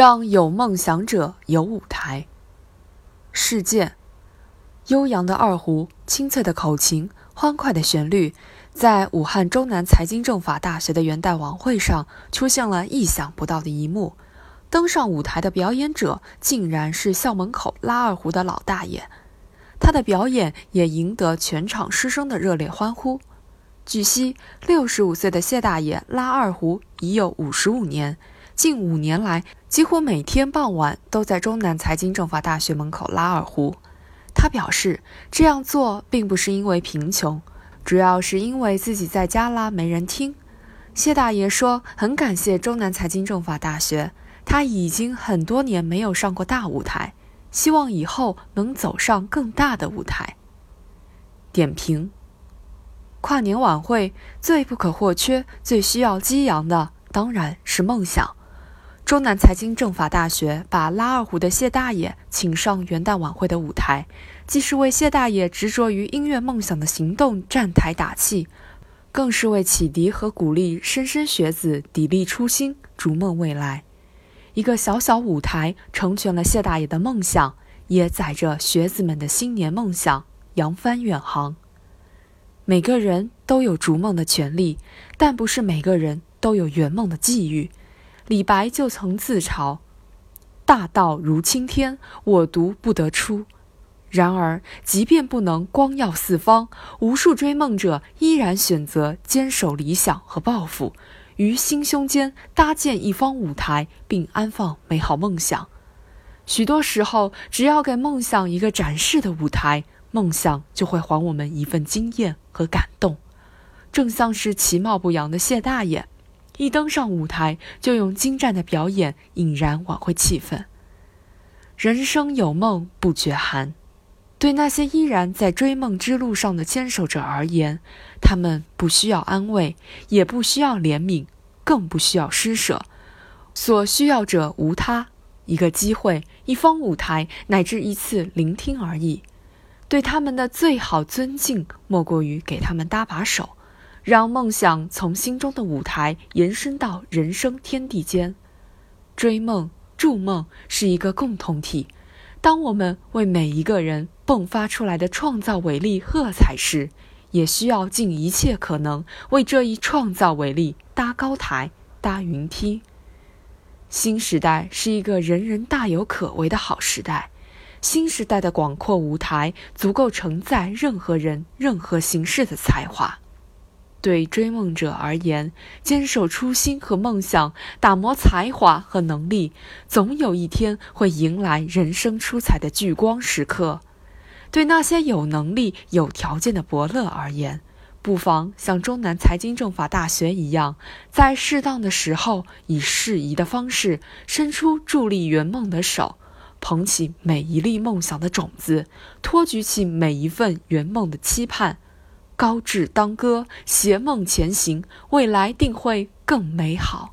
让有梦想者有舞台。事件：悠扬的二胡，清脆的口琴，欢快的旋律，在武汉中南财经政法大学的元旦晚会上出现了意想不到的一幕。登上舞台的表演者竟然是校门口拉二胡的老大爷，他的表演也赢得全场师生的热烈欢呼。据悉，六十五岁的谢大爷拉二胡已有五十五年。近五年来，几乎每天傍晚都在中南财经政法大学门口拉二胡。他表示，这样做并不是因为贫穷，主要是因为自己在家拉没人听。谢大爷说：“很感谢中南财经政法大学，他已经很多年没有上过大舞台，希望以后能走上更大的舞台。”点评：跨年晚会最不可或缺、最需要激扬的，当然是梦想。中南财经政法大学把拉二胡的谢大爷请上元旦晚会的舞台，既是为谢大爷执着于音乐梦想的行动站台打气，更是为启迪和鼓励莘莘学子砥砺初心、逐梦未来。一个小小舞台成全了谢大爷的梦想，也载着学子们的新年梦想扬帆远航。每个人都有逐梦的权利，但不是每个人都有圆梦的际遇。李白就曾自嘲：“大道如青天，我独不得出。”然而，即便不能光耀四方，无数追梦者依然选择坚守理想和抱负，于心胸间搭建一方舞台，并安放美好梦想。许多时候，只要给梦想一个展示的舞台，梦想就会还我们一份惊艳和感动。正像是其貌不扬的谢大爷。一登上舞台，就用精湛的表演引燃晚会气氛。人生有梦不觉寒，对那些依然在追梦之路上的坚守者而言，他们不需要安慰，也不需要怜悯，更不需要施舍，所需要者无他，一个机会，一方舞台，乃至一次聆听而已。对他们的最好尊敬，莫过于给他们搭把手。让梦想从心中的舞台延伸到人生天地间，追梦、筑梦是一个共同体。当我们为每一个人迸发出来的创造伟力喝彩时，也需要尽一切可能为这一创造伟力搭高台、搭云梯。新时代是一个人人大有可为的好时代，新时代的广阔舞台足够承载任何人、任何形式的才华。对追梦者而言，坚守初心和梦想，打磨才华和能力，总有一天会迎来人生出彩的聚光时刻。对那些有能力、有条件的伯乐而言，不妨像中南财经政法大学一样，在适当的时候，以适宜的方式，伸出助力圆梦的手，捧起每一粒梦想的种子，托举起每一份圆梦的期盼。高志当歌，携梦前行，未来定会更美好。